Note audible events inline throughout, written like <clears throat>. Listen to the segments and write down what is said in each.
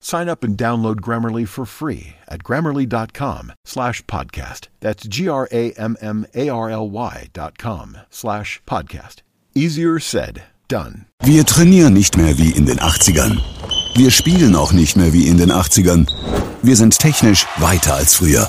Sign up and download Grammarly for free at grammarly.com slash podcast. That's G-R-A-M-M-A-R-L-Y dot com slash podcast. Easier said, done. Wir trainieren nicht mehr wie in den 80ern. Wir spielen auch nicht mehr wie in den 80ern. Wir sind technisch weiter als früher.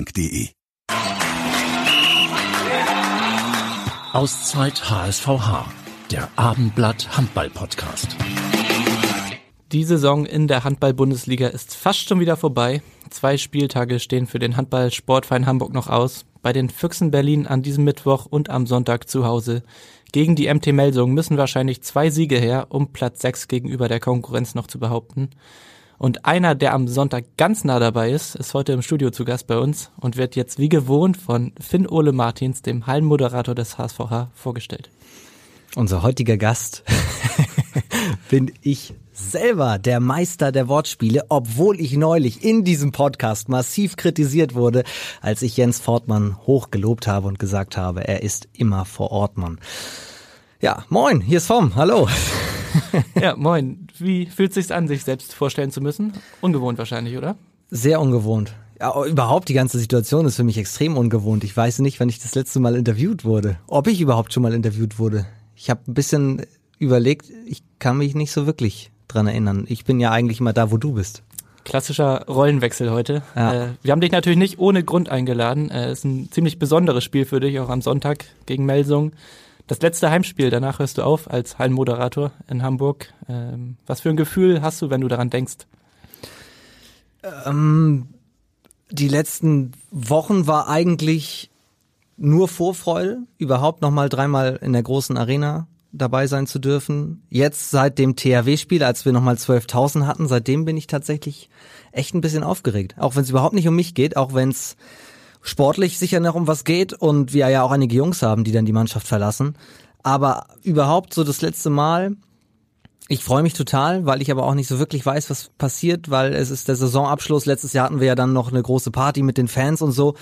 www.hamburger-volksbank.de Auszeit HSVH, der Abendblatt Handball Podcast. Die Saison in der Handball-Bundesliga ist fast schon wieder vorbei. Zwei Spieltage stehen für den Handball-Sportverein Hamburg noch aus. Bei den Füchsen Berlin an diesem Mittwoch und am Sonntag zu Hause. Gegen die MT Melsung müssen wahrscheinlich zwei Siege her, um Platz 6 gegenüber der Konkurrenz noch zu behaupten. Und einer, der am Sonntag ganz nah dabei ist, ist heute im Studio zu Gast bei uns und wird jetzt wie gewohnt von Finn Ole Martins, dem Hallenmoderator des HSVH, vorgestellt. Unser heutiger Gast <laughs> bin ich selber der Meister der Wortspiele, obwohl ich neulich in diesem Podcast massiv kritisiert wurde, als ich Jens Fortmann hochgelobt habe und gesagt habe, er ist immer vor Ort, Mann. Ja, moin, hier ist Vom, hallo. ja, moin. Wie fühlt es sich an, sich selbst vorstellen zu müssen? Ungewohnt wahrscheinlich, oder? Sehr ungewohnt. Ja, überhaupt die ganze Situation ist für mich extrem ungewohnt. Ich weiß nicht, wann ich das letzte Mal interviewt wurde. Ob ich überhaupt schon mal interviewt wurde. Ich habe ein bisschen überlegt, ich kann mich nicht so wirklich dran erinnern. Ich bin ja eigentlich immer da, wo du bist. Klassischer Rollenwechsel heute. Ja. Äh, wir haben dich natürlich nicht ohne Grund eingeladen. Es äh, ist ein ziemlich besonderes Spiel für dich, auch am Sonntag gegen Melsung. Das letzte Heimspiel, danach hörst du auf als Hallenmoderator in Hamburg. Ähm, was für ein Gefühl hast du, wenn du daran denkst? Ähm, die letzten Wochen war eigentlich nur Vorfreude, überhaupt nochmal dreimal in der großen Arena dabei sein zu dürfen. Jetzt seit dem THW-Spiel, als wir nochmal 12.000 hatten, seitdem bin ich tatsächlich echt ein bisschen aufgeregt. Auch wenn es überhaupt nicht um mich geht, auch wenn es sportlich sicher noch um was geht und wir ja auch einige Jungs haben, die dann die Mannschaft verlassen. Aber überhaupt so das letzte Mal, ich freue mich total, weil ich aber auch nicht so wirklich weiß, was passiert, weil es ist der Saisonabschluss. Letztes Jahr hatten wir ja dann noch eine große Party mit den Fans und so.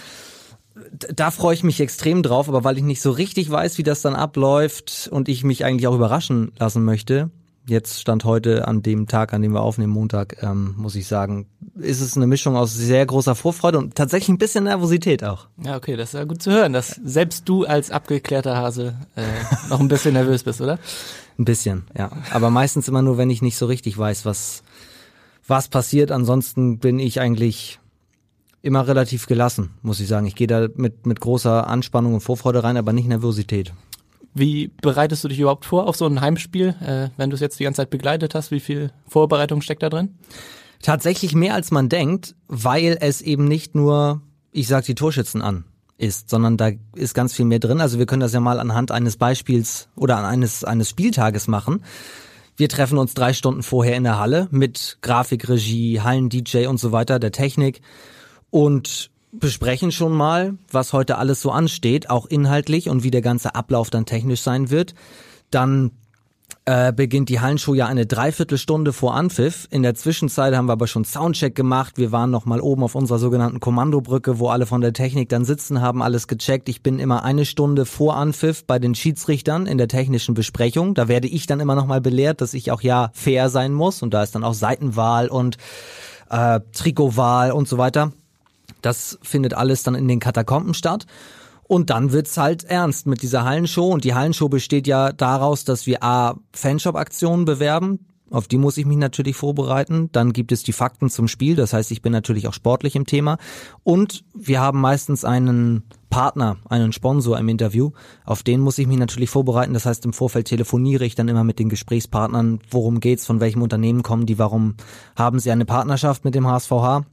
Da freue ich mich extrem drauf, aber weil ich nicht so richtig weiß, wie das dann abläuft und ich mich eigentlich auch überraschen lassen möchte, jetzt stand heute an dem Tag, an dem wir aufnehmen, Montag, ähm, muss ich sagen, ist es eine Mischung aus sehr großer Vorfreude und tatsächlich ein bisschen Nervosität auch. Ja, okay, das ist ja gut zu hören, dass selbst du als abgeklärter Hase äh, noch ein bisschen nervös bist, oder? Ein bisschen, ja. Aber meistens immer nur, wenn ich nicht so richtig weiß, was, was passiert. Ansonsten bin ich eigentlich immer relativ gelassen, muss ich sagen. Ich gehe da mit, mit großer Anspannung und Vorfreude rein, aber nicht Nervosität. Wie bereitest du dich überhaupt vor auf so ein Heimspiel, äh, wenn du es jetzt die ganze Zeit begleitet hast? Wie viel Vorbereitung steckt da drin? Tatsächlich mehr als man denkt, weil es eben nicht nur, ich sag die Torschützen an, ist, sondern da ist ganz viel mehr drin. Also wir können das ja mal anhand eines Beispiels oder an eines, eines Spieltages machen. Wir treffen uns drei Stunden vorher in der Halle mit Grafikregie, Hallen-DJ und so weiter, der Technik und besprechen schon mal, was heute alles so ansteht, auch inhaltlich und wie der ganze Ablauf dann technisch sein wird. Dann äh, beginnt die Hallenshow ja eine Dreiviertelstunde vor Anpfiff. In der Zwischenzeit haben wir aber schon Soundcheck gemacht. Wir waren noch mal oben auf unserer sogenannten Kommandobrücke, wo alle von der Technik dann sitzen, haben alles gecheckt. Ich bin immer eine Stunde vor Anpfiff bei den Schiedsrichtern in der technischen Besprechung. Da werde ich dann immer noch mal belehrt, dass ich auch ja fair sein muss und da ist dann auch Seitenwahl und äh, Trikotwahl und so weiter. Das findet alles dann in den Katakomben statt. Und dann wird's halt ernst mit dieser Hallenshow. Und die Hallenshow besteht ja daraus, dass wir A, Fanshop-Aktionen bewerben. Auf die muss ich mich natürlich vorbereiten. Dann gibt es die Fakten zum Spiel. Das heißt, ich bin natürlich auch sportlich im Thema. Und wir haben meistens einen Partner, einen Sponsor im Interview. Auf den muss ich mich natürlich vorbereiten. Das heißt, im Vorfeld telefoniere ich dann immer mit den Gesprächspartnern. Worum geht's? Von welchem Unternehmen kommen die? Warum haben sie eine Partnerschaft mit dem HSVH?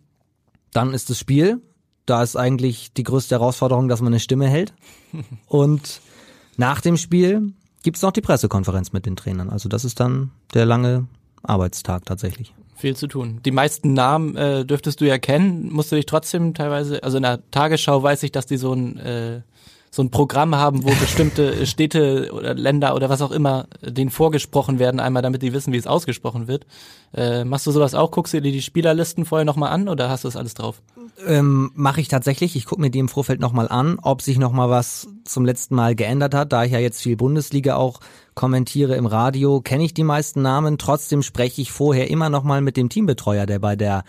Dann ist das Spiel da ist eigentlich die größte Herausforderung, dass man eine Stimme hält. <laughs> Und nach dem Spiel gibt's noch die Pressekonferenz mit den Trainern. Also das ist dann der lange Arbeitstag tatsächlich. Viel zu tun. Die meisten Namen äh, dürftest du ja kennen. Musst du dich trotzdem teilweise, also in der Tagesschau weiß ich, dass die so ein äh, so ein Programm haben, wo bestimmte <laughs> Städte oder Länder oder was auch immer denen vorgesprochen werden, einmal damit die wissen, wie es ausgesprochen wird. Äh, machst du sowas auch? Guckst du dir die Spielerlisten vorher nochmal an oder hast du das alles drauf? Ähm, Mache ich tatsächlich. Ich gucke mir die im Vorfeld nochmal an, ob sich nochmal was zum letzten Mal geändert hat. Da ich ja jetzt viel Bundesliga auch kommentiere im Radio, kenne ich die meisten Namen. Trotzdem spreche ich vorher immer nochmal mit dem Teambetreuer, der bei der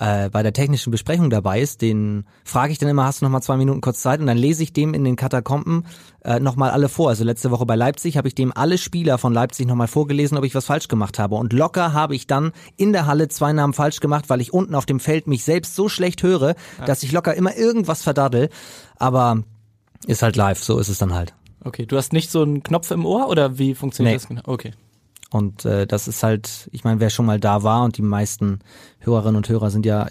äh, bei der technischen Besprechung dabei ist, den frage ich dann immer, hast du noch mal zwei Minuten kurz Zeit? Und dann lese ich dem in den Katakomben äh, noch mal alle vor. Also letzte Woche bei Leipzig habe ich dem alle Spieler von Leipzig noch mal vorgelesen, ob ich was falsch gemacht habe. Und locker habe ich dann in der Halle zwei Namen falsch gemacht, weil ich unten auf dem Feld mich selbst so schlecht höre, ja. dass ich locker immer irgendwas verdaddel. Aber ist halt live, so ist es dann halt. Okay, du hast nicht so einen Knopf im Ohr oder wie funktioniert nee. das genau? Okay. Und äh, das ist halt, ich meine, wer schon mal da war und die meisten Hörerinnen und Hörer sind ja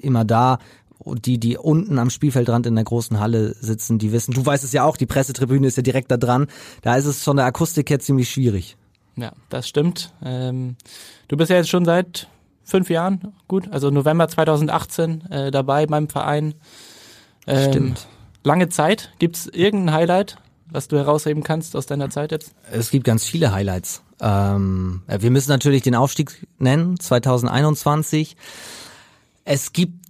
immer da, und die, die unten am Spielfeldrand in der großen Halle sitzen, die wissen, du weißt es ja auch, die Pressetribüne ist ja direkt da dran. Da ist es von der Akustik her ziemlich schwierig. Ja, das stimmt. Ähm, du bist ja jetzt schon seit fünf Jahren, gut, also November 2018 äh, dabei beim Verein. Ähm, stimmt. Lange Zeit. Gibt's irgendein Highlight, was du herausheben kannst aus deiner Zeit jetzt? Es gibt ganz viele Highlights. Ähm, wir müssen natürlich den Aufstieg nennen, 2021. Es gibt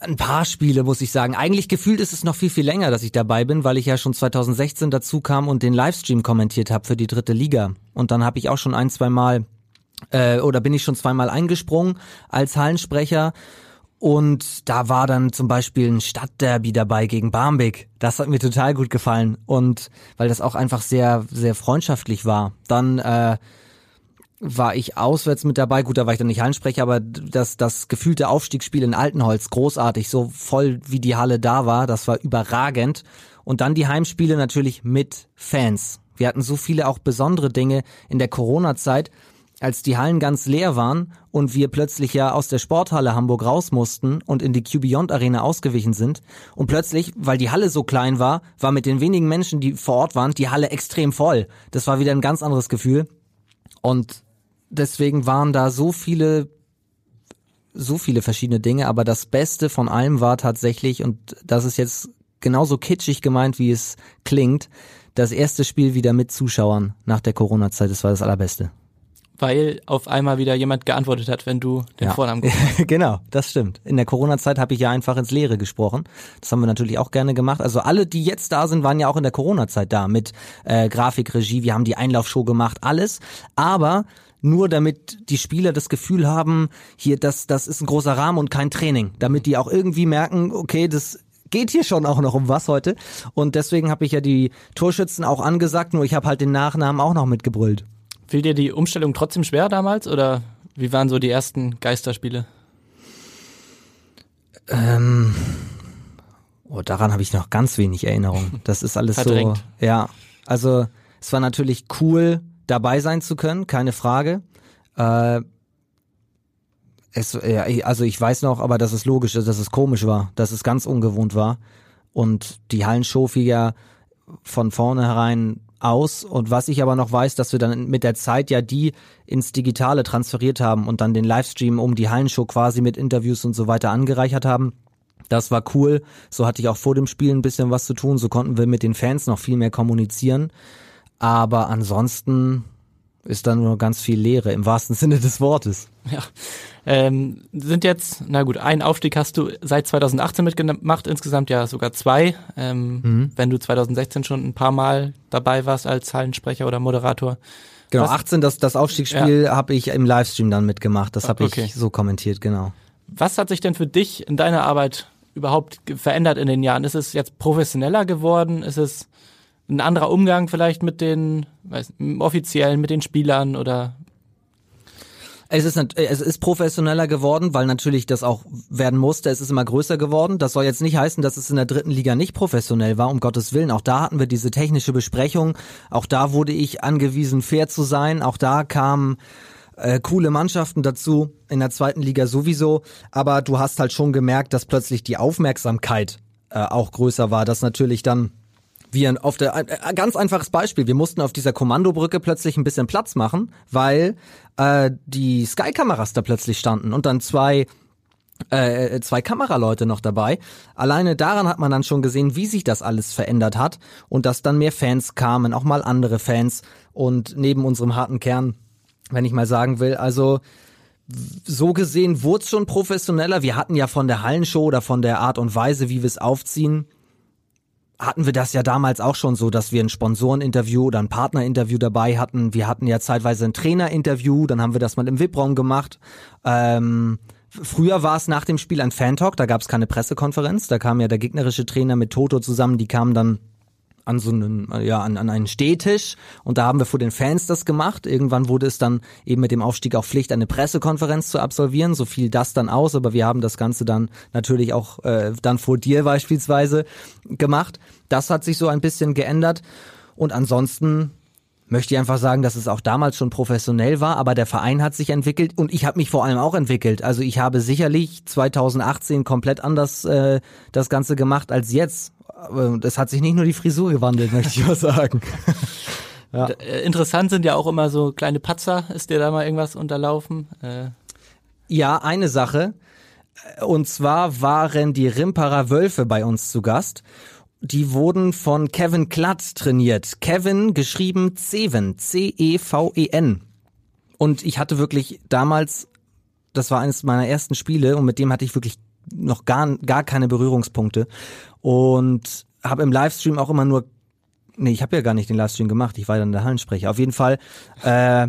ein paar Spiele, muss ich sagen. Eigentlich gefühlt ist es noch viel, viel länger, dass ich dabei bin, weil ich ja schon 2016 dazu kam und den Livestream kommentiert habe für die dritte Liga. Und dann habe ich auch schon ein, zwei Mal, äh, oder bin ich schon zweimal eingesprungen als Hallensprecher. Und da war dann zum Beispiel ein Stadtderby dabei gegen Barmbek. Das hat mir total gut gefallen. Und weil das auch einfach sehr, sehr freundschaftlich war. Dann äh, war ich auswärts mit dabei. Gut, da war ich dann nicht Hallensprecher, aber das, das gefühlte Aufstiegsspiel in Altenholz, großartig, so voll wie die Halle da war, das war überragend. Und dann die Heimspiele natürlich mit Fans. Wir hatten so viele auch besondere Dinge in der Corona-Zeit als die Hallen ganz leer waren und wir plötzlich ja aus der Sporthalle Hamburg raus mussten und in die Q Beyond Arena ausgewichen sind und plötzlich, weil die Halle so klein war, war mit den wenigen Menschen, die vor Ort waren, die Halle extrem voll. Das war wieder ein ganz anderes Gefühl. Und deswegen waren da so viele so viele verschiedene Dinge, aber das Beste von allem war tatsächlich, und das ist jetzt genauso kitschig gemeint, wie es klingt, das erste Spiel wieder mit Zuschauern nach der Corona-Zeit, das war das allerbeste weil auf einmal wieder jemand geantwortet hat, wenn du den ja. Vornamen hast. <laughs> genau, das stimmt. In der Corona-Zeit habe ich ja einfach ins Leere gesprochen. Das haben wir natürlich auch gerne gemacht. Also alle, die jetzt da sind, waren ja auch in der Corona-Zeit da mit äh, Grafikregie. Wir haben die Einlaufshow gemacht, alles. Aber nur damit die Spieler das Gefühl haben, hier, das, das ist ein großer Rahmen und kein Training. Damit die auch irgendwie merken, okay, das geht hier schon auch noch um was heute. Und deswegen habe ich ja die Torschützen auch angesagt, nur ich habe halt den Nachnamen auch noch mitgebrüllt. Fiel dir die Umstellung trotzdem schwer damals oder wie waren so die ersten Geisterspiele? Ähm, oh, daran habe ich noch ganz wenig Erinnerung. Das ist alles so. Ja, also es war natürlich cool, dabei sein zu können, keine Frage. Äh, es, ja, also ich weiß noch, aber dass es logisch ist, dass es komisch war, dass es ganz ungewohnt war. Und die Hallenshow fiel ja von vornherein aus. Und was ich aber noch weiß, dass wir dann mit der Zeit ja die ins Digitale transferiert haben und dann den Livestream um die Hallenshow quasi mit Interviews und so weiter angereichert haben. Das war cool. So hatte ich auch vor dem Spiel ein bisschen was zu tun. So konnten wir mit den Fans noch viel mehr kommunizieren. Aber ansonsten ist da nur ganz viel Leere im wahrsten Sinne des Wortes. Ja. Ähm, sind jetzt, na gut, einen Aufstieg hast du seit 2018 mitgemacht, insgesamt ja sogar zwei. Ähm, mhm. Wenn du 2016 schon ein paar Mal dabei warst als Hallensprecher oder Moderator. Genau, Was, 18, das, das Aufstiegsspiel ja. habe ich im Livestream dann mitgemacht. Das habe okay. ich so kommentiert, genau. Was hat sich denn für dich in deiner Arbeit überhaupt verändert in den Jahren? Ist es jetzt professioneller geworden? Ist es ein anderer Umgang vielleicht mit den weiß, offiziellen, mit den Spielern oder es ist, es ist professioneller geworden, weil natürlich das auch werden musste. Es ist immer größer geworden. Das soll jetzt nicht heißen, dass es in der dritten Liga nicht professionell war, um Gottes Willen. Auch da hatten wir diese technische Besprechung. Auch da wurde ich angewiesen, fair zu sein. Auch da kamen äh, coole Mannschaften dazu, in der zweiten Liga sowieso. Aber du hast halt schon gemerkt, dass plötzlich die Aufmerksamkeit äh, auch größer war, dass natürlich dann wir auf der äh, ganz einfaches Beispiel, wir mussten auf dieser Kommandobrücke plötzlich ein bisschen Platz machen, weil äh, die Sky-Kameras da plötzlich standen und dann zwei äh, zwei Kameraleute noch dabei. Alleine daran hat man dann schon gesehen, wie sich das alles verändert hat und dass dann mehr Fans kamen, auch mal andere Fans und neben unserem harten Kern, wenn ich mal sagen will, also so gesehen wurde es schon professioneller. Wir hatten ja von der Hallenshow oder von der Art und Weise, wie wir es aufziehen, hatten wir das ja damals auch schon so, dass wir ein Sponsoreninterview oder ein Partnerinterview dabei hatten. Wir hatten ja zeitweise ein Trainerinterview, dann haben wir das mal im VIP-Raum gemacht. Ähm, früher war es nach dem Spiel ein Fan-Talk, da gab es keine Pressekonferenz, da kam ja der gegnerische Trainer mit Toto zusammen, die kamen dann an so einen, ja, an, an einen Stehtisch und da haben wir vor den Fans das gemacht. Irgendwann wurde es dann eben mit dem Aufstieg auch Pflicht, eine Pressekonferenz zu absolvieren. So fiel das dann aus, aber wir haben das Ganze dann natürlich auch äh, dann vor dir beispielsweise gemacht. Das hat sich so ein bisschen geändert und ansonsten möchte ich einfach sagen, dass es auch damals schon professionell war, aber der Verein hat sich entwickelt und ich habe mich vor allem auch entwickelt. Also ich habe sicherlich 2018 komplett anders äh, das Ganze gemacht als jetzt es hat sich nicht nur die Frisur gewandelt, möchte ich mal sagen. <laughs> ja. Äh, interessant sind ja auch immer so kleine Patzer. Ist dir da mal irgendwas unterlaufen? Äh. Ja, eine Sache. Und zwar waren die Rimperer Wölfe bei uns zu Gast. Die wurden von Kevin Klatt trainiert. Kevin geschrieben Ceven, C-E-V-E-N. Und ich hatte wirklich damals, das war eines meiner ersten Spiele und mit dem hatte ich wirklich noch gar, gar keine Berührungspunkte und habe im Livestream auch immer nur, nee, ich habe ja gar nicht den Livestream gemacht, ich war dann der Hallensprecher. Auf jeden Fall äh,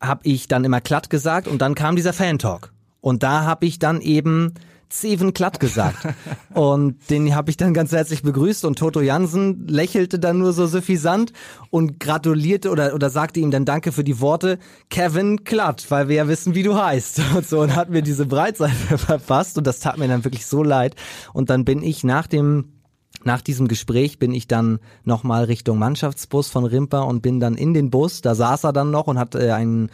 habe ich dann immer glatt gesagt und dann kam dieser Fan-Talk. Und da habe ich dann eben Steven Klatt gesagt. <laughs> und den habe ich dann ganz herzlich begrüßt und Toto Jansen lächelte dann nur so suffisant und gratulierte oder, oder sagte ihm dann Danke für die Worte Kevin Klatt, weil wir ja wissen, wie du heißt. <laughs> Und so und hat mir diese Breitseite <laughs> verpasst und das tat mir dann wirklich so leid. Und dann bin ich nach dem nach diesem Gespräch bin ich dann nochmal Richtung Mannschaftsbus von Rimper und bin dann in den Bus. Da saß er dann noch und hat äh, ein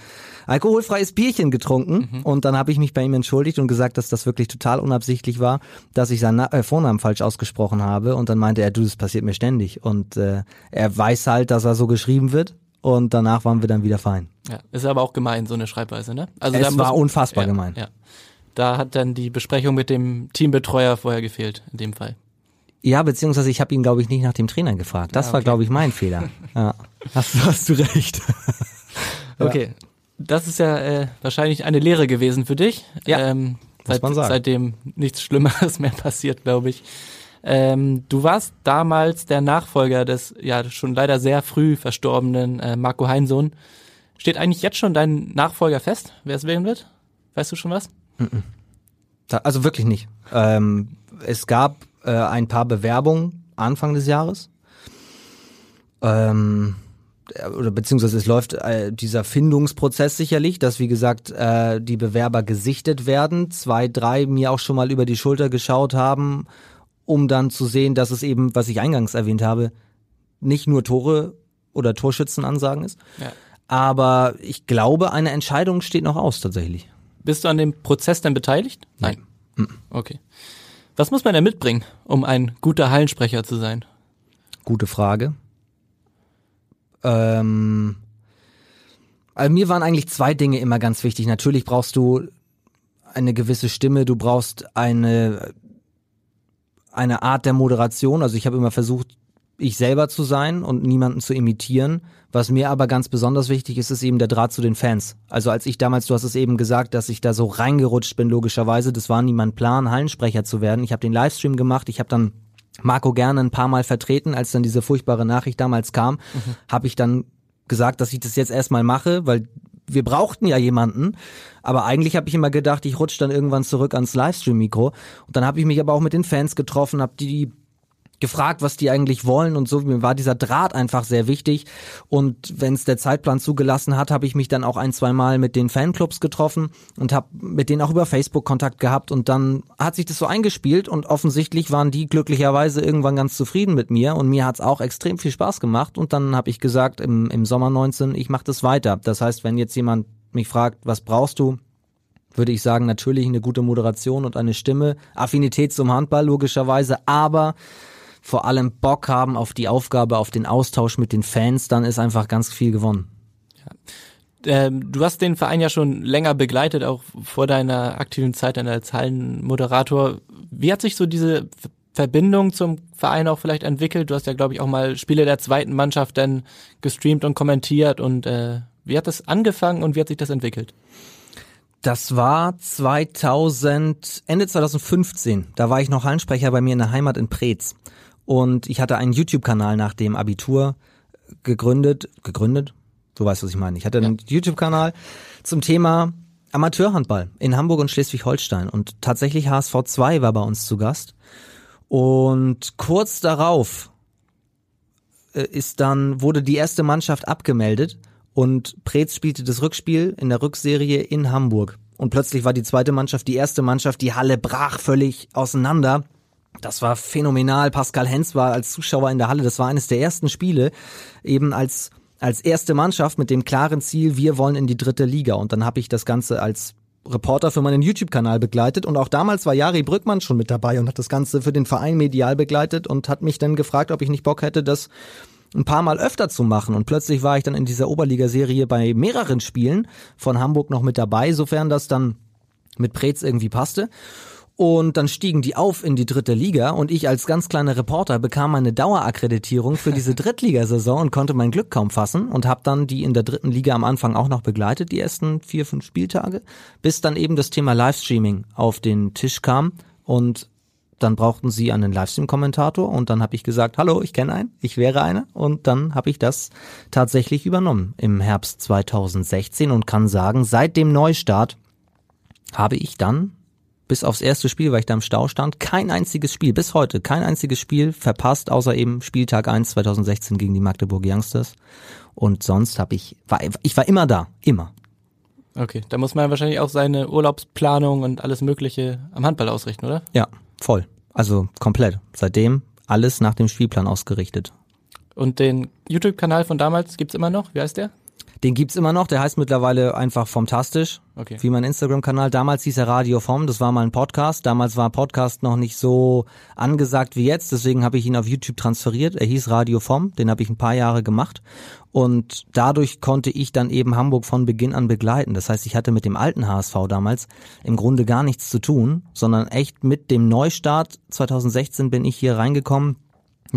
alkoholfreies Bierchen getrunken. Mhm. Und dann habe ich mich bei ihm entschuldigt und gesagt, dass das wirklich total unabsichtlich war, dass ich seinen äh, Vornamen falsch ausgesprochen habe. Und dann meinte er, du, das passiert mir ständig. Und äh, er weiß halt, dass er so geschrieben wird. Und danach waren wir dann wieder fein. Ja, ist aber auch gemein, so eine Schreibweise, ne? Also es war unfassbar ja, gemein. Ja. Da hat dann die Besprechung mit dem Teambetreuer vorher gefehlt, in dem Fall. Ja, beziehungsweise ich habe ihn, glaube ich, nicht nach dem Trainer gefragt. Das ja, okay. war, glaube ich, mein Fehler. <laughs> Ja, hast, hast du recht. <laughs> okay, das ist ja äh, wahrscheinlich eine Lehre gewesen für dich. Ja, ähm, seit, man sagen. Seitdem nichts Schlimmeres <laughs> mehr passiert, glaube ich. Ähm, du warst damals der Nachfolger des ja schon leider sehr früh verstorbenen äh, Marco Heinsohn. Steht eigentlich jetzt schon dein Nachfolger fest, wer es werden wird? Weißt du schon was? Also wirklich nicht. Ähm, es gab äh, ein paar Bewerbungen Anfang des Jahres. Ähm, oder beziehungsweise es läuft äh, dieser Findungsprozess sicherlich, dass wie gesagt äh, die Bewerber gesichtet werden, zwei, drei mir auch schon mal über die Schulter geschaut haben, um dann zu sehen, dass es eben, was ich eingangs erwähnt habe, nicht nur Tore oder Torschützenansagen ist. Ja. Aber ich glaube, eine Entscheidung steht noch aus tatsächlich. Bist du an dem Prozess denn beteiligt? Nein. Nein. Okay. Was muss man denn mitbringen, um ein guter Hallensprecher zu sein? Gute Frage. Ähm, also mir waren eigentlich zwei Dinge immer ganz wichtig. Natürlich brauchst du eine gewisse Stimme, du brauchst eine eine Art der Moderation. Also ich habe immer versucht, ich selber zu sein und niemanden zu imitieren. Was mir aber ganz besonders wichtig ist, ist eben der Draht zu den Fans. Also als ich damals, du hast es eben gesagt, dass ich da so reingerutscht bin, logischerweise, das war nie mein Plan, Hallensprecher zu werden. Ich habe den Livestream gemacht, ich habe dann Marco gerne ein paar Mal vertreten, als dann diese furchtbare Nachricht damals kam, mhm. habe ich dann gesagt, dass ich das jetzt erstmal mache, weil wir brauchten ja jemanden, aber eigentlich habe ich immer gedacht, ich rutsche dann irgendwann zurück ans Livestream-Mikro. Und dann habe ich mich aber auch mit den Fans getroffen, habe die gefragt, was die eigentlich wollen und so. Mir war dieser Draht einfach sehr wichtig. Und wenn es der Zeitplan zugelassen hat, habe ich mich dann auch ein, zwei Mal mit den Fanclubs getroffen und habe mit denen auch über Facebook Kontakt gehabt. Und dann hat sich das so eingespielt und offensichtlich waren die glücklicherweise irgendwann ganz zufrieden mit mir. Und mir hat's auch extrem viel Spaß gemacht. Und dann habe ich gesagt, im, im Sommer 19, ich mache das weiter. Das heißt, wenn jetzt jemand mich fragt, was brauchst du? würde ich sagen, natürlich eine gute Moderation und eine Stimme, Affinität zum Handball logischerweise, aber vor allem Bock haben auf die Aufgabe, auf den Austausch mit den Fans, dann ist einfach ganz viel gewonnen. Ja. Ähm, du hast den Verein ja schon länger begleitet, auch vor deiner aktiven Zeit als Hallenmoderator. Wie hat sich so diese Verbindung zum Verein auch vielleicht entwickelt? Du hast ja, glaube ich, auch mal Spiele der zweiten Mannschaft dann gestreamt und kommentiert. Und äh, wie hat das angefangen und wie hat sich das entwickelt? Das war 2000, Ende 2015. Da war ich noch Hallensprecher bei mir in der Heimat in Preetz. Und ich hatte einen YouTube-Kanal nach dem Abitur gegründet, gegründet? Du weißt, was ich meine. Ich hatte einen ja. YouTube-Kanal zum Thema Amateurhandball in Hamburg und Schleswig-Holstein. Und tatsächlich HSV 2 war bei uns zu Gast. Und kurz darauf äh, ist dann, wurde die erste Mannschaft abgemeldet und Preetz spielte das Rückspiel in der Rückserie in Hamburg. Und plötzlich war die zweite Mannschaft die erste Mannschaft, die Halle brach völlig auseinander. Das war phänomenal. Pascal Hens war als Zuschauer in der Halle. Das war eines der ersten Spiele, eben als als erste Mannschaft mit dem klaren Ziel, wir wollen in die dritte Liga. Und dann habe ich das Ganze als Reporter für meinen YouTube-Kanal begleitet. Und auch damals war Jari Brückmann schon mit dabei und hat das Ganze für den Verein medial begleitet und hat mich dann gefragt, ob ich nicht Bock hätte, das ein paar Mal öfter zu machen. Und plötzlich war ich dann in dieser Oberligaserie bei mehreren Spielen von Hamburg noch mit dabei, sofern das dann mit Preetz irgendwie passte. Und dann stiegen die auf in die dritte Liga und ich als ganz kleiner Reporter bekam eine Dauerakkreditierung für diese <laughs> Drittligasaison und konnte mein Glück kaum fassen und habe dann die in der dritten Liga am Anfang auch noch begleitet, die ersten vier, fünf Spieltage, bis dann eben das Thema Livestreaming auf den Tisch kam und dann brauchten sie einen Livestream-Kommentator und dann habe ich gesagt, hallo, ich kenne einen, ich wäre einer. Und dann habe ich das tatsächlich übernommen im Herbst 2016 und kann sagen, seit dem Neustart habe ich dann bis aufs erste Spiel, weil ich da im Stau stand, kein einziges Spiel, bis heute, kein einziges Spiel verpasst, außer eben Spieltag 1 2016 gegen die Magdeburg Youngsters. Und sonst habe ich, war, ich war immer da, immer. Okay, da muss man wahrscheinlich auch seine Urlaubsplanung und alles Mögliche am Handball ausrichten, oder? Ja, voll. Also komplett. Seitdem alles nach dem Spielplan ausgerichtet. Und den YouTube-Kanal von damals gibt's immer noch? Wie heißt der? Den gibt's immer noch, der heißt mittlerweile einfach Fantastisch, okay. wie mein Instagram-Kanal. Damals hieß er Radio Vom, das war mal ein Podcast. Damals war Podcast noch nicht so angesagt wie jetzt, deswegen habe ich ihn auf YouTube transferiert. Er hieß Radio Vom, den habe ich ein paar Jahre gemacht. Und dadurch konnte ich dann eben Hamburg von Beginn an begleiten. Das heißt, ich hatte mit dem alten HSV damals im Grunde gar nichts zu tun, sondern echt mit dem Neustart 2016 bin ich hier reingekommen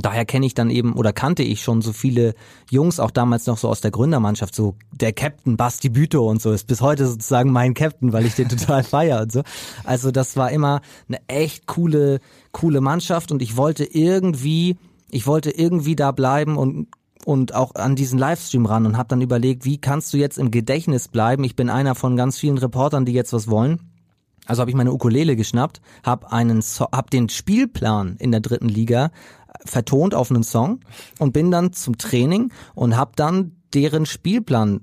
daher kenne ich dann eben oder kannte ich schon so viele Jungs, auch damals noch so aus der Gründermannschaft, so der Captain Basti Büto und so ist bis heute sozusagen mein Captain, weil ich den <laughs> total feier und so. Also das war immer eine echt coole, coole Mannschaft und ich wollte irgendwie, ich wollte irgendwie da bleiben und und auch an diesen Livestream ran und habe dann überlegt, wie kannst du jetzt im Gedächtnis bleiben? Ich bin einer von ganz vielen Reportern, die jetzt was wollen. Also habe ich meine Ukulele geschnappt, habe einen so hab den Spielplan in der dritten Liga vertont auf einen Song und bin dann zum Training und habe dann deren Spielplan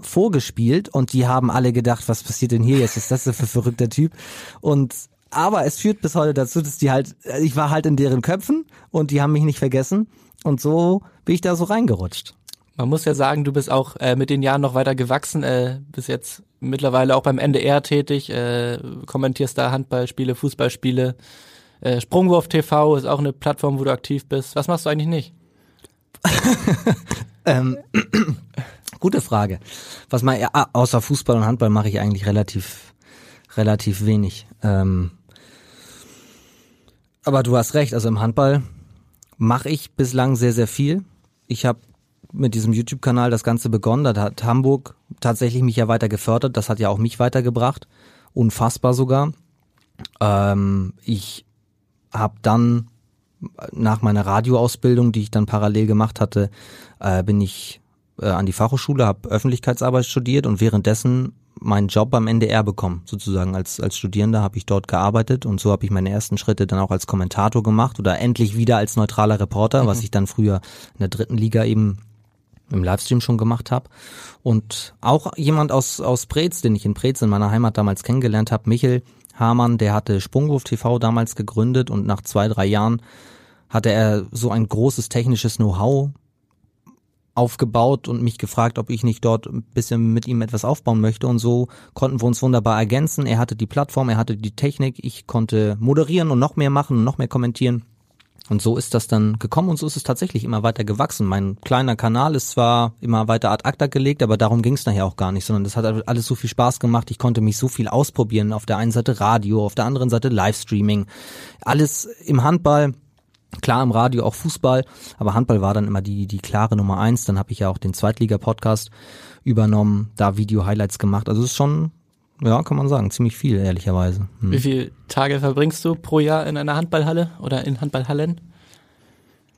vorgespielt und die haben alle gedacht, was passiert denn hier jetzt? Was ist das denn für verrückter Typ? Und aber es führt bis heute dazu, dass die halt, ich war halt in deren Köpfen und die haben mich nicht vergessen und so bin ich da so reingerutscht. Man muss ja sagen, du bist auch äh, mit den Jahren noch weiter gewachsen, äh, bis jetzt mittlerweile auch beim NDR tätig, äh, kommentierst da Handballspiele, Fußballspiele. Äh, Sprungwurf TV ist auch eine Plattform, wo du aktiv bist. Was machst du eigentlich nicht? <laughs> Ähm, <clears throat> gute Frage. Was mal ja, außer Fußball und Handball mache ich eigentlich relativ relativ wenig. Ähm, aber du hast recht, also im Handball mache ich bislang sehr sehr viel. Ich habe mit diesem YouTube-Kanal das Ganze begonnen. Da hat Hamburg tatsächlich mich ja weiter gefördert. Das hat ja auch mich weitergebracht. Unfassbar sogar. Ähm, ich habe dann nach meiner Radioausbildung, die ich dann parallel gemacht hatte, äh, bin ich äh, an die Fachhochschule, habe Öffentlichkeitsarbeit studiert und währenddessen meinen Job beim NDR bekommen. Sozusagen als, als Studierender habe ich dort gearbeitet und so habe ich meine ersten Schritte dann auch als Kommentator gemacht oder endlich wieder als neutraler Reporter, mhm. was ich dann früher in der dritten Liga eben im Livestream schon gemacht habe. Und auch jemand aus, aus Preetz, den ich in Preetz in meiner Heimat damals kennengelernt habe, Michel Hamann, der hatte Sprungwurf TV damals gegründet und nach zwei, drei Jahren hatte er so ein großes technisches Know-how aufgebaut und mich gefragt, ob ich nicht dort ein bisschen mit ihm etwas aufbauen möchte. Und so konnten wir uns wunderbar ergänzen. Er hatte die Plattform, er hatte die Technik, ich konnte moderieren und noch mehr machen und noch mehr kommentieren. Und so ist das dann gekommen und so ist es tatsächlich immer weiter gewachsen. Mein kleiner Kanal ist zwar immer weiter ad acta gelegt, aber darum ging es nachher auch gar nicht, sondern das hat alles so viel Spaß gemacht. Ich konnte mich so viel ausprobieren. Auf der einen Seite Radio, auf der anderen Seite Livestreaming. Alles im Handball. Klar im Radio auch Fußball, aber Handball war dann immer die, die klare Nummer eins. Dann habe ich ja auch den Zweitliga-Podcast übernommen, da Video-Highlights gemacht. Also es ist schon, ja, kann man sagen, ziemlich viel, ehrlicherweise. Hm. Wie viele Tage verbringst du pro Jahr in einer Handballhalle oder in Handballhallen?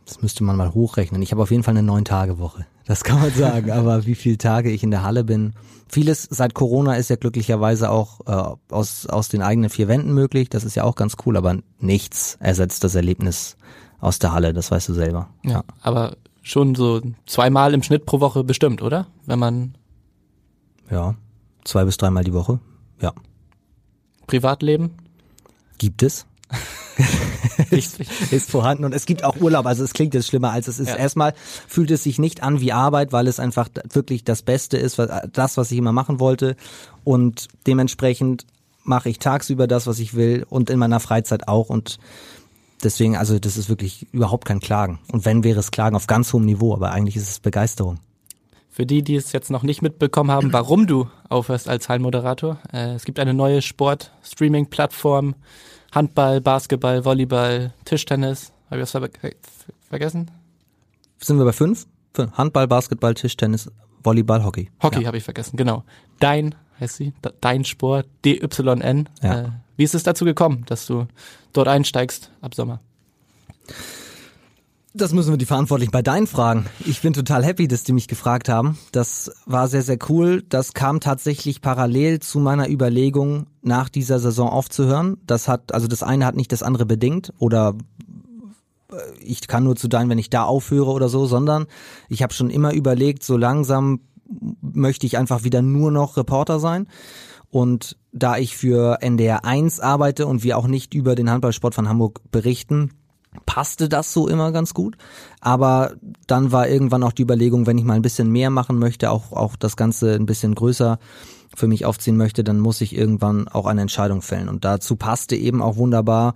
Das müsste man mal hochrechnen. Ich habe auf jeden Fall eine Neun-Tage-Woche. Das kann man sagen. <laughs> Aber wie viele Tage ich in der Halle bin. Vieles seit Corona ist ja glücklicherweise auch äh, aus, aus den eigenen vier Wänden möglich. Das ist ja auch ganz cool, aber nichts ersetzt das Erlebnis aus der Halle, das weißt du selber. Ja, aber schon so zweimal im Schnitt pro Woche bestimmt, oder? Wenn man. Ja, zwei bis dreimal die Woche. Ja. Privatleben? Gibt es. <laughs> ist vorhanden und es gibt auch Urlaub, also es klingt jetzt schlimmer als es ist. Ja. Erstmal fühlt es sich nicht an wie Arbeit, weil es einfach wirklich das Beste ist, das, was ich immer machen wollte und dementsprechend mache ich tagsüber das, was ich will und in meiner Freizeit auch und deswegen, also das ist wirklich überhaupt kein Klagen und wenn wäre es Klagen auf ganz hohem Niveau, aber eigentlich ist es Begeisterung. Für die, die es jetzt noch nicht mitbekommen haben, warum du aufhörst als Hallenmoderator. Äh, es gibt eine neue Sport-Streaming-Plattform. Handball, Basketball, Volleyball, Tischtennis. Habe ich was ver vergessen? Sind wir bei fünf? Handball, Basketball, Tischtennis, Volleyball, Hockey. Hockey ja. habe ich vergessen, genau. Dein, heißt sie, Dein Sport, DYN. Ja. Äh, wie ist es dazu gekommen, dass du dort einsteigst ab Sommer? Das müssen wir die Verantwortlichen bei deinen fragen. Ich bin total happy, dass die mich gefragt haben. Das war sehr, sehr cool. Das kam tatsächlich parallel zu meiner Überlegung, nach dieser Saison aufzuhören. Das hat, also das eine hat nicht das andere bedingt oder äh, ich kann nur zu dein, wenn ich da aufhöre oder so, sondern ich habe schon immer überlegt, so langsam möchte ich einfach wieder nur noch Reporter sein. Und da ich für NDR 1 arbeite und wir auch nicht über den Handballsport von Hamburg berichten, passte das so immer ganz gut. Aber dann war irgendwann auch die Überlegung, wenn ich mal ein bisschen mehr machen möchte, auch, auch das Ganze ein bisschen größer für mich aufziehen möchte, dann muss ich irgendwann auch eine Entscheidung fällen. Und dazu passte eben auch wunderbar,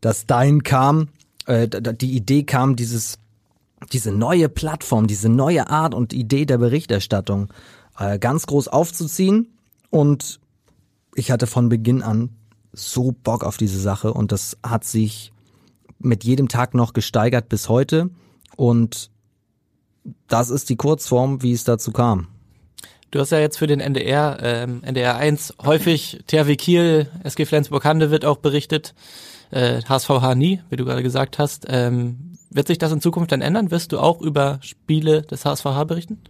dass dein kam, äh, die Idee kam, dieses, diese neue Plattform, diese neue Art und Idee der Berichterstattung äh, ganz groß aufzuziehen. Und ich hatte von Beginn an so Bock auf diese Sache und das hat sich mit jedem Tag noch gesteigert bis heute. Und das ist die Kurzform, wie es dazu kam. Du hast ja jetzt für den NDR, ähm, NDR 1 häufig THW Kiel, SG Flensburg-Hande wird auch berichtet, äh, HSVH nie, wie du gerade gesagt hast. Ähm, wird sich das in Zukunft dann ändern? Wirst du auch über Spiele des HSVH berichten?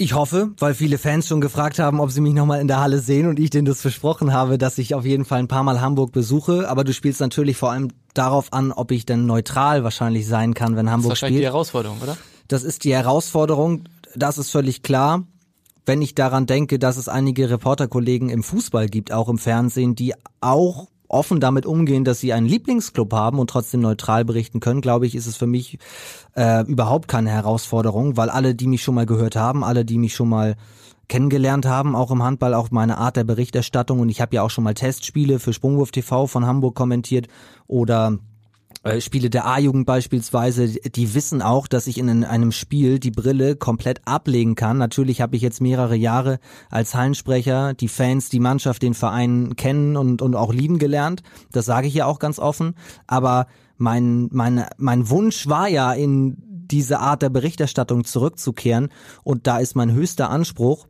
Ich hoffe, weil viele Fans schon gefragt haben, ob sie mich nochmal in der Halle sehen und ich denen das versprochen habe, dass ich auf jeden Fall ein paar Mal Hamburg besuche. Aber du spielst natürlich vor allem darauf an, ob ich denn neutral wahrscheinlich sein kann, wenn Hamburg spielt. Das ist wahrscheinlich spielt. die Herausforderung, oder? Das ist die Herausforderung, das ist völlig klar. Wenn ich daran denke, dass es einige Reporterkollegen im Fußball gibt, auch im Fernsehen, die auch offen damit umgehen, dass sie einen Lieblingsclub haben und trotzdem neutral berichten können, glaube ich, ist es für mich äh, überhaupt keine Herausforderung, weil alle, die mich schon mal gehört haben, alle, die mich schon mal kennengelernt haben, auch im Handball, auch meine Art der Berichterstattung und ich habe ja auch schon mal Testspiele für Sprungwurf TV von Hamburg kommentiert oder äh, Spiele der A-Jugend beispielsweise, die wissen auch, dass ich in einem Spiel die Brille komplett ablegen kann. Natürlich habe ich jetzt mehrere Jahre als Hallensprecher die Fans, die Mannschaft, den Verein kennen und, und auch lieben gelernt. Das sage ich ja auch ganz offen. Aber mein, mein, mein Wunsch war ja, in diese Art der Berichterstattung zurückzukehren. Und da ist mein höchster Anspruch,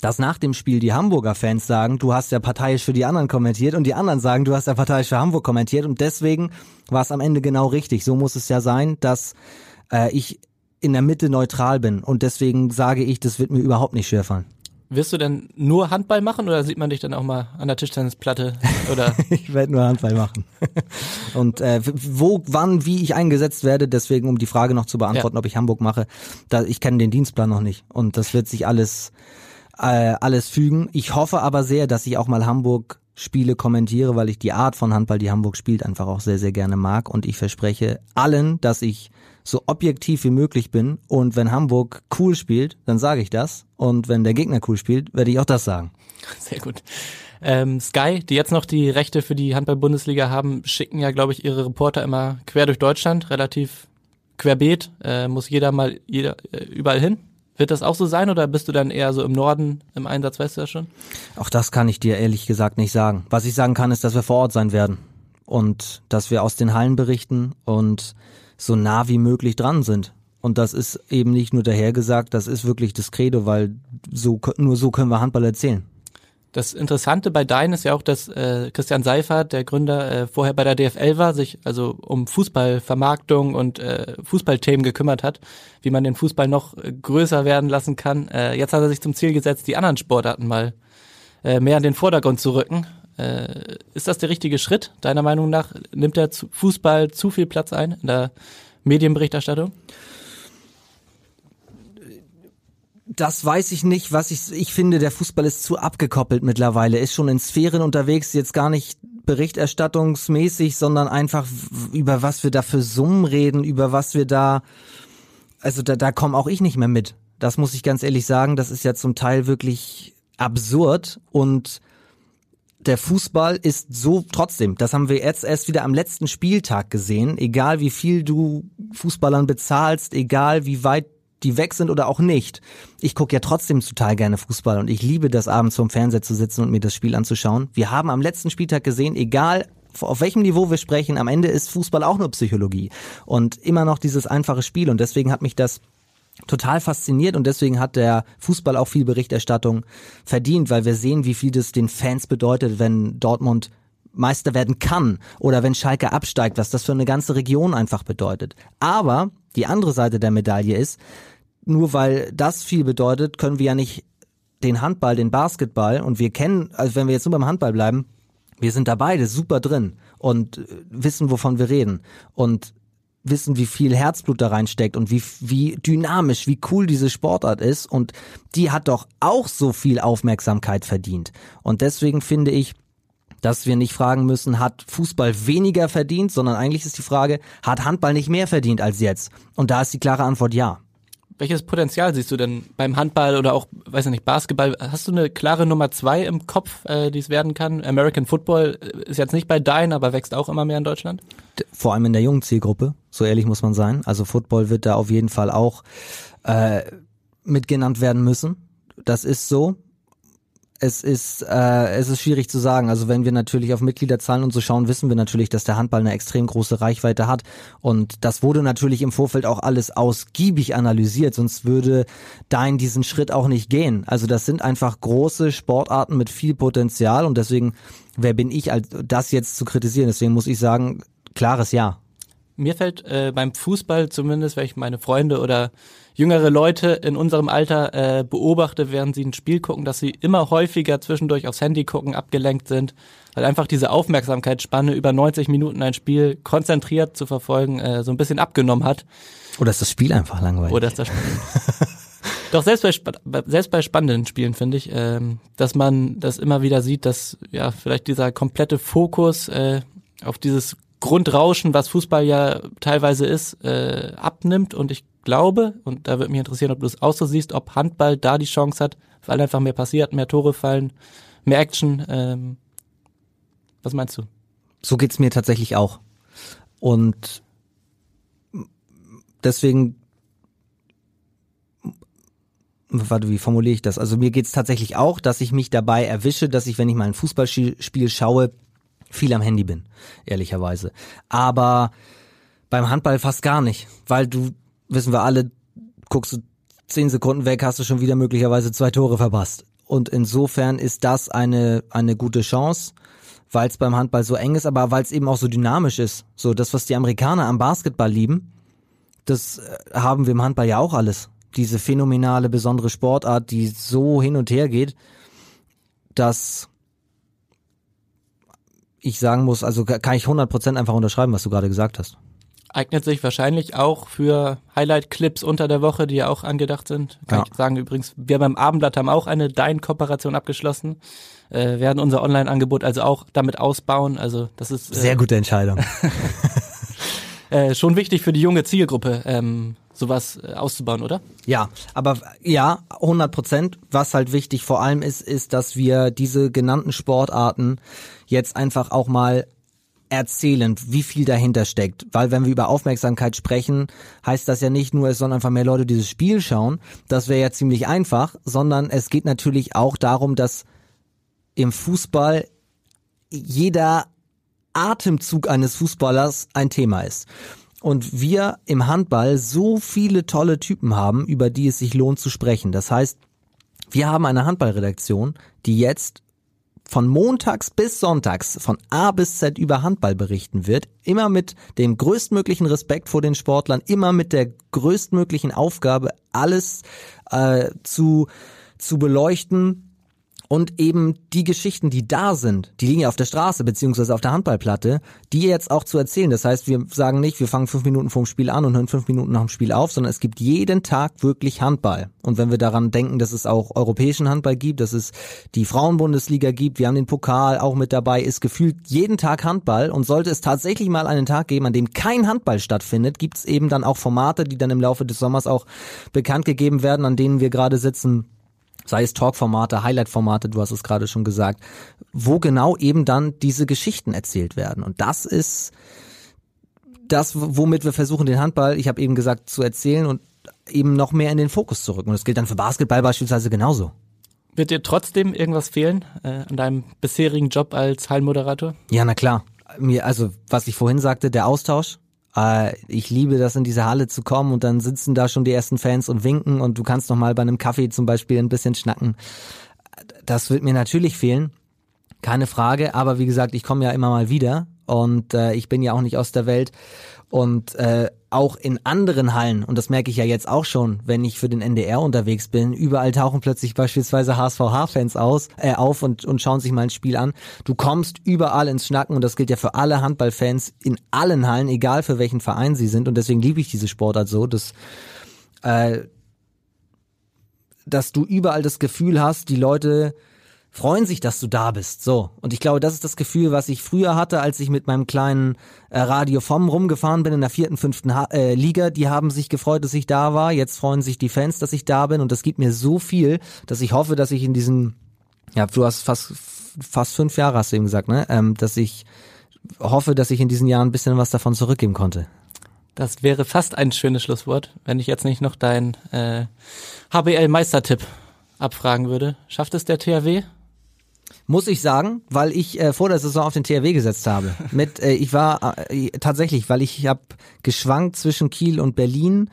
dass nach dem Spiel die Hamburger Fans sagen, du hast ja parteiisch für die anderen kommentiert und die anderen sagen, du hast ja parteiisch für Hamburg kommentiert und deswegen war es am Ende genau richtig. So muss es ja sein, dass äh, ich in der Mitte neutral bin und deswegen sage ich, das wird mir überhaupt nicht schwerfallen. Wirst du denn nur Handball machen oder sieht man dich dann auch mal an der Tischtennisplatte oder? <laughs> ich werde nur Handball machen. <laughs> und äh, wo, wann, wie ich eingesetzt werde, deswegen um die Frage noch zu beantworten, ja. ob ich Hamburg mache, da ich kenne den Dienstplan noch nicht und das wird sich alles äh, alles fügen. Ich hoffe aber sehr, dass ich auch mal Hamburg Spiele kommentiere, weil ich die Art von Handball, die Hamburg spielt, einfach auch sehr, sehr gerne mag. Und ich verspreche allen, dass ich so objektiv wie möglich bin. Und wenn Hamburg cool spielt, dann sage ich das. Und wenn der Gegner cool spielt, werde ich auch das sagen. Sehr gut. Ähm, Sky, die jetzt noch die Rechte für die Handball-Bundesliga haben, schicken ja, glaube ich, ihre Reporter immer quer durch Deutschland, relativ querbeet. Äh, muss jeder mal jeder äh, überall hin. Wird das auch so sein oder bist du dann eher so im Norden im Einsatz, weißt du das schon? Auch das kann ich dir ehrlich gesagt nicht sagen. Was ich sagen kann, ist, dass wir vor Ort sein werden und dass wir aus den Hallen berichten und so nah wie möglich dran sind. Und das ist eben nicht nur dahergesagt, das ist wirklich das Credo, weil so, nur so können wir Handball erzählen. Das Interessante bei Dein ist ja auch, dass äh, Christian Seifert, der Gründer, äh, vorher bei der DFL war, sich also um Fußballvermarktung und äh, Fußballthemen gekümmert hat, wie man den Fußball noch äh, größer werden lassen kann. Äh, jetzt hat er sich zum Ziel gesetzt, die anderen Sportarten mal äh, mehr in den Vordergrund zu rücken. Äh, ist das der richtige Schritt, deiner Meinung nach? Nimmt der Fußball zu viel Platz ein in der Medienberichterstattung? Das weiß ich nicht, was ich, ich finde, der Fußball ist zu abgekoppelt mittlerweile, ist schon in Sphären unterwegs, jetzt gar nicht berichterstattungsmäßig, sondern einfach über was wir da für Summen reden, über was wir da, also da, da komme auch ich nicht mehr mit. Das muss ich ganz ehrlich sagen, das ist ja zum Teil wirklich absurd und der Fußball ist so trotzdem, das haben wir jetzt erst wieder am letzten Spieltag gesehen, egal wie viel du Fußballern bezahlst, egal wie weit die weg sind oder auch nicht. Ich gucke ja trotzdem total gerne Fußball und ich liebe das abends vorm Fernseher zu sitzen und mir das Spiel anzuschauen. Wir haben am letzten Spieltag gesehen, egal auf welchem Niveau wir sprechen, am Ende ist Fußball auch nur Psychologie und immer noch dieses einfache Spiel und deswegen hat mich das total fasziniert und deswegen hat der Fußball auch viel Berichterstattung verdient, weil wir sehen, wie viel das den Fans bedeutet, wenn Dortmund Meister werden kann oder wenn Schalke absteigt, was das für eine ganze Region einfach bedeutet. Aber die andere Seite der Medaille ist, nur weil das viel bedeutet, können wir ja nicht den Handball, den Basketball und wir kennen, also wenn wir jetzt nur beim Handball bleiben, wir sind da beide super drin und äh, wissen, wovon wir reden und wissen, wie viel Herzblut da reinsteckt und wie, wie dynamisch, wie cool diese Sportart ist und die hat doch auch so viel Aufmerksamkeit verdient. Und deswegen finde ich, dass wir nicht fragen müssen, hat Fußball weniger verdient, sondern eigentlich ist die Frage, hat Handball nicht mehr verdient als jetzt? Und da ist die klare Antwort ja. Welches Potenzial siehst du denn beim Handball oder auch, weiß ich nicht, Basketball? Hast du eine klare Nummer zwei im Kopf, äh, die es werden kann? American Football äh, ist jetzt nicht bei Dein, aber wächst auch immer mehr in Deutschland? Vor allem in der jungen Zielgruppe, so ehrlich muss man sein. Also Football wird da auf jeden Fall auch äh, mitgenannt werden müssen. Das ist so es ist, äh, es ist schwierig zu sagen. Also wenn wir natürlich auf Mitgliederzahlen und so schauen, wissen wir natürlich, dass der Handball eine extrem große Reichweite hat. Und das wurde natürlich im Vorfeld auch alles ausgiebig analysiert, sonst würde Dein diesen Schritt auch nicht gehen. Also das sind einfach große Sportarten mit viel Potenzial und deswegen, wer bin ich, als das jetzt zu kritisieren? Deswegen muss ich sagen, klares Ja. Mir fällt äh, beim Fußball zumindest, wenn ich meine Freunde oder jüngere Leute in unserem Alter äh, beobachte, während sie ein Spiel gucken, dass sie immer häufiger zwischendurch aufs Handy gucken, abgelenkt sind, weil einfach diese Aufmerksamkeitsspanne über 90 Minuten ein Spiel konzentriert zu verfolgen äh, so ein bisschen abgenommen hat. Oder ist das Spiel einfach langweilig? Oder ist das Spiel. <laughs> Doch selbst bei, selbst bei spannenden Spielen finde ich, ähm, dass man das immer wieder sieht, dass ja vielleicht dieser komplette Fokus äh, auf dieses Grundrauschen, was Fußball ja teilweise ist, äh, abnimmt. Und ich glaube, und da würde mich interessieren, ob du es auch so siehst, ob Handball da die Chance hat, weil einfach mehr passiert, mehr Tore fallen, mehr Action. Ähm, was meinst du? So geht's mir tatsächlich auch. Und deswegen warte, wie formuliere ich das? Also mir geht's tatsächlich auch, dass ich mich dabei erwische, dass ich, wenn ich mal ein Fußballspiel schaue, viel am Handy bin, ehrlicherweise. Aber beim Handball fast gar nicht, weil du, wissen wir alle, guckst du zehn Sekunden weg, hast du schon wieder möglicherweise zwei Tore verpasst. Und insofern ist das eine, eine gute Chance, weil es beim Handball so eng ist, aber weil es eben auch so dynamisch ist. So das, was die Amerikaner am Basketball lieben, das äh, haben wir im Handball ja auch alles diese phänomenale, besondere Sportart, die so hin und her geht, dass ich sagen muss, also kann ich 100% einfach unterschreiben, was du gerade gesagt hast. Eignet sich wahrscheinlich auch für Highlight-Clips unter der Woche, die ja auch angedacht sind. Kann ja. ich sagen, übrigens, wir beim Abendblatt haben auch eine Dein-Kooperation abgeschlossen, äh, werden unser Online-Angebot also auch damit ausbauen. Also das ist äh, sehr gute Entscheidung. <laughs> äh, schon wichtig für die junge Zielgruppe. Ähm, sowas äh, auszubauen, oder? Ja, aber ja, 100 Prozent. Was halt wichtig vor allem ist, ist, dass wir diese genannten Sportarten jetzt einfach auch mal erzählen, wie viel dahinter steckt. Weil wenn wir über Aufmerksamkeit sprechen, heißt das ja nicht nur, es sollen einfach mehr Leute dieses Spiel schauen. Das wäre ja ziemlich einfach, sondern es geht natürlich auch darum, dass im Fußball jeder Atemzug eines Fußballers ein Thema ist und wir im Handball so viele tolle Typen haben, über die es sich lohnt zu sprechen. Das heißt, wir haben eine Handballredaktion, die jetzt von montags bis sonntags von A bis Z über Handball berichten wird, immer mit dem größtmöglichen Respekt vor den Sportlern, immer mit der größtmöglichen Aufgabe, alles äh, zu zu beleuchten, und eben die Geschichten, die da sind, die liegen ja auf der Straße beziehungsweise auf der Handballplatte, die jetzt auch zu erzählen. Das heißt, wir sagen nicht, wir fangen fünf Minuten vorm Spiel an und hören fünf Minuten nach dem Spiel auf, sondern es gibt jeden Tag wirklich Handball. Und wenn wir daran denken, dass es auch europäischen Handball gibt, dass es die Frauenbundesliga gibt, wir haben den Pokal auch mit dabei, ist gefühlt jeden Tag Handball. Und sollte es tatsächlich mal einen Tag geben, an dem kein Handball stattfindet, gibt es eben dann auch Formate, die dann im Laufe des Sommers auch bekannt gegeben werden, an denen wir gerade sitzen sei es Talk-Formate, Highlight-Formate, du hast es gerade schon gesagt, wo genau eben dann diese Geschichten erzählt werden. Und das ist das, womit wir versuchen, den Handball, ich habe eben gesagt, zu erzählen und eben noch mehr in den Fokus zu rücken. Und das gilt dann für Basketball beispielsweise genauso. Wird dir trotzdem irgendwas fehlen äh, an deinem bisherigen Job als Hallenmoderator? Ja, na klar. Mir, also was ich vorhin sagte, der Austausch, äh, ich liebe das, in diese Halle zu kommen und dann sitzen da schon die ersten Fans und winken und du kannst noch mal bei einem Kaffee zum Beispiel ein bisschen schnacken. Das wird mir natürlich fehlen, keine Frage. Aber wie gesagt, ich komme ja immer mal wieder und äh, ich bin ja auch nicht aus der Welt und äh, auch in anderen Hallen, und das merke ich ja jetzt auch schon, wenn ich für den NDR unterwegs bin, überall tauchen plötzlich beispielsweise HSVH-Fans aus, äh, auf und, und schauen sich mal ein Spiel an. Du kommst überall ins Schnacken und das gilt ja für alle Handballfans in allen Hallen, egal für welchen Verein sie sind. Und deswegen liebe ich diese Sportart so, dass, äh, dass du überall das Gefühl hast, die Leute freuen sich, dass du da bist. So. Und ich glaube, das ist das Gefühl, was ich früher hatte, als ich mit meinem kleinen äh, Radio vom rumgefahren bin in der vierten, fünften ha äh, Liga. Die haben sich gefreut, dass ich da war. Jetzt freuen sich die Fans, dass ich da bin. Und das gibt mir so viel, dass ich hoffe, dass ich in diesen, ja, du hast fast, fast fünf Jahre hast du eben gesagt, ne? Ähm, dass ich hoffe, dass ich in diesen Jahren ein bisschen was davon zurückgeben konnte. Das wäre fast ein schönes Schlusswort, wenn ich jetzt nicht noch dein äh, HBL-Meistertipp abfragen würde. Schafft es der THW? Muss ich sagen, weil ich äh, vor der Saison auf den THW gesetzt habe. <laughs> Mit, äh, ich war äh, tatsächlich, weil ich habe geschwankt zwischen Kiel und Berlin,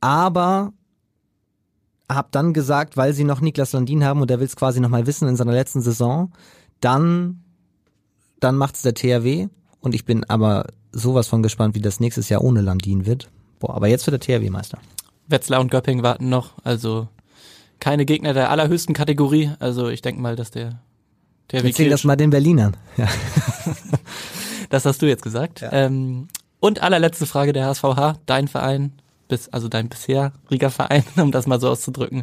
aber habe dann gesagt, weil sie noch Niklas Landin haben und der will es quasi nochmal wissen in seiner letzten Saison, dann, dann macht's der THW und ich bin aber sowas von gespannt, wie das nächstes Jahr ohne Landin wird. Boah, aber jetzt wird der THW Meister. Wetzlar und Göpping warten noch, also keine Gegner der allerhöchsten Kategorie. Also ich denke mal, dass der der Erzähl das mal den Berlinern. Ja. <laughs> das hast du jetzt gesagt. Ja. Ähm, und allerletzte Frage der HSVH, dein Verein, bis, also dein bisheriger Verein, <laughs> um das mal so auszudrücken.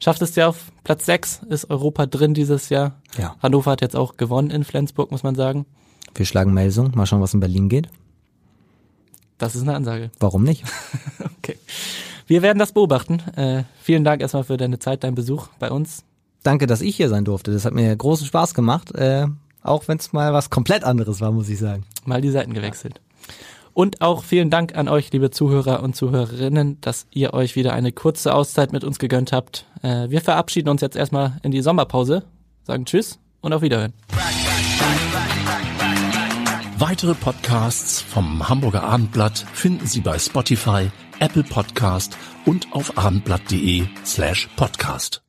Schafft es ja auf Platz 6, ist Europa drin dieses Jahr. Ja. Hannover hat jetzt auch gewonnen in Flensburg, muss man sagen. Wir schlagen Melsung, mal schauen, was in Berlin geht. Das ist eine Ansage. Warum nicht? <laughs> okay. Wir werden das beobachten. Äh, vielen Dank erstmal für deine Zeit, deinen Besuch bei uns danke, dass ich hier sein durfte. Das hat mir großen Spaß gemacht, äh, auch wenn es mal was komplett anderes war, muss ich sagen. Mal die Seiten gewechselt. Und auch vielen Dank an euch, liebe Zuhörer und Zuhörerinnen, dass ihr euch wieder eine kurze Auszeit mit uns gegönnt habt. Äh, wir verabschieden uns jetzt erstmal in die Sommerpause, sagen Tschüss und auf Wiederhören. Weitere Podcasts vom Hamburger Abendblatt finden Sie bei Spotify, Apple Podcast und auf abendblatt.de slash podcast.